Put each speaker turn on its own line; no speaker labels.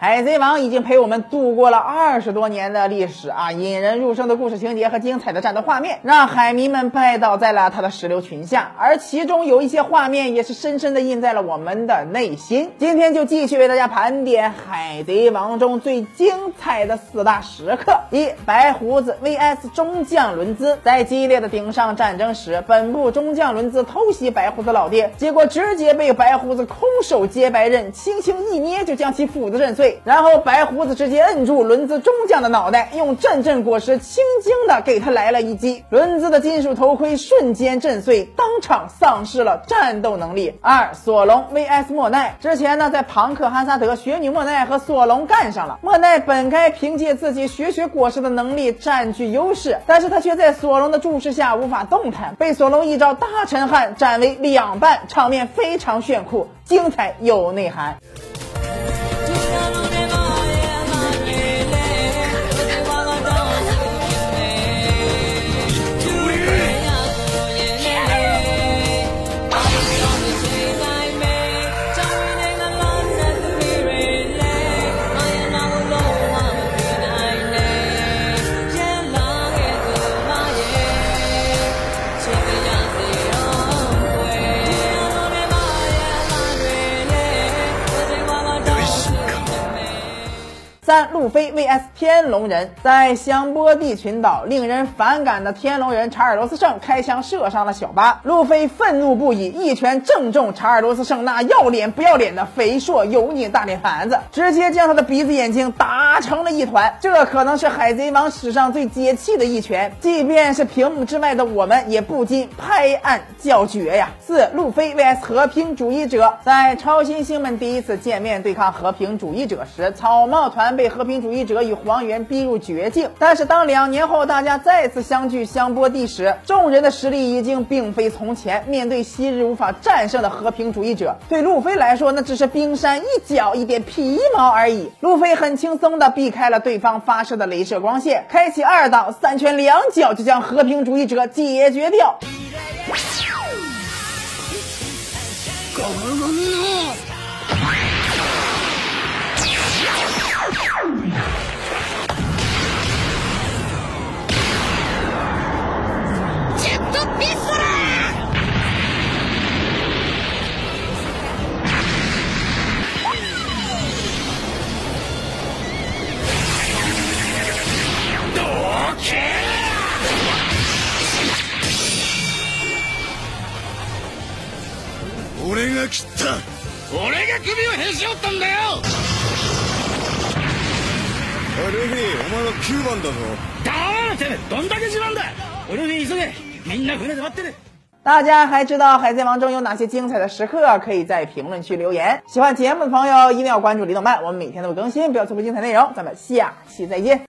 海贼王已经陪我们度过了二十多年的历史啊，引人入胜的故事情节和精彩的战斗画面，让海迷们拜倒在了他的石榴裙下。而其中有一些画面也是深深的印在了我们的内心。今天就继续为大家盘点海贼王中最精彩的四大时刻：一、白胡子 VS 中将伦兹。在激烈的顶上战争时，本部中将伦兹偷袭白胡子老爹，结果直接被白胡子空手接白刃，轻轻一捏就将其斧子震碎。然后白胡子直接摁住轮子中将的脑袋，用阵阵果实轻轻的给他来了一击，轮子的金属头盔瞬间震碎，当场丧失了战斗能力。二索隆 vs 莫奈，之前呢在庞克哈萨德，雪女莫奈和索隆干上了。莫奈本该凭借自己雪雪果实的能力占据优势，但是他却在索隆的注视下无法动弹，被索隆一招大沉汉斩为两半，场面非常炫酷，精彩有内涵。路飞 vs 天龙人，在香波地群岛，令人反感的天龙人查尔罗斯圣开枪射伤了小巴，路飞愤怒不已，一拳正中查尔罗斯圣那要脸不要脸的肥硕油腻大脸盘子，直接将他的鼻子眼睛打成了一团。这可能是海贼王史上最解气的一拳，即便是屏幕之外的我们也不禁拍案叫绝呀！四路飞 vs 和平主义者，在超新星们第一次见面对抗和平主义者时，草帽团。被和平主义者与黄猿逼入绝境，但是当两年后大家再次相聚香波地时，众人的实力已经并非从前。面对昔日无法战胜的和平主义者，对路飞来说那只是冰山一角，一点皮毛而已。路飞很轻松地避开了对方发射的镭射光线，开启二档三拳两脚就将和平主义者解决掉。
俺が切った俺が首をへし折ったんだよルフィお前は9番だぞ
黙れてめえどんだけ自慢だルフィ急げみんな船で待ってる
大家还知道《海贼王》中有哪些精彩的时刻？可以在评论区留言。喜欢节目的朋友一定要关注李动漫，我们每天都会更新，不要错过精彩内容。咱们下期再见。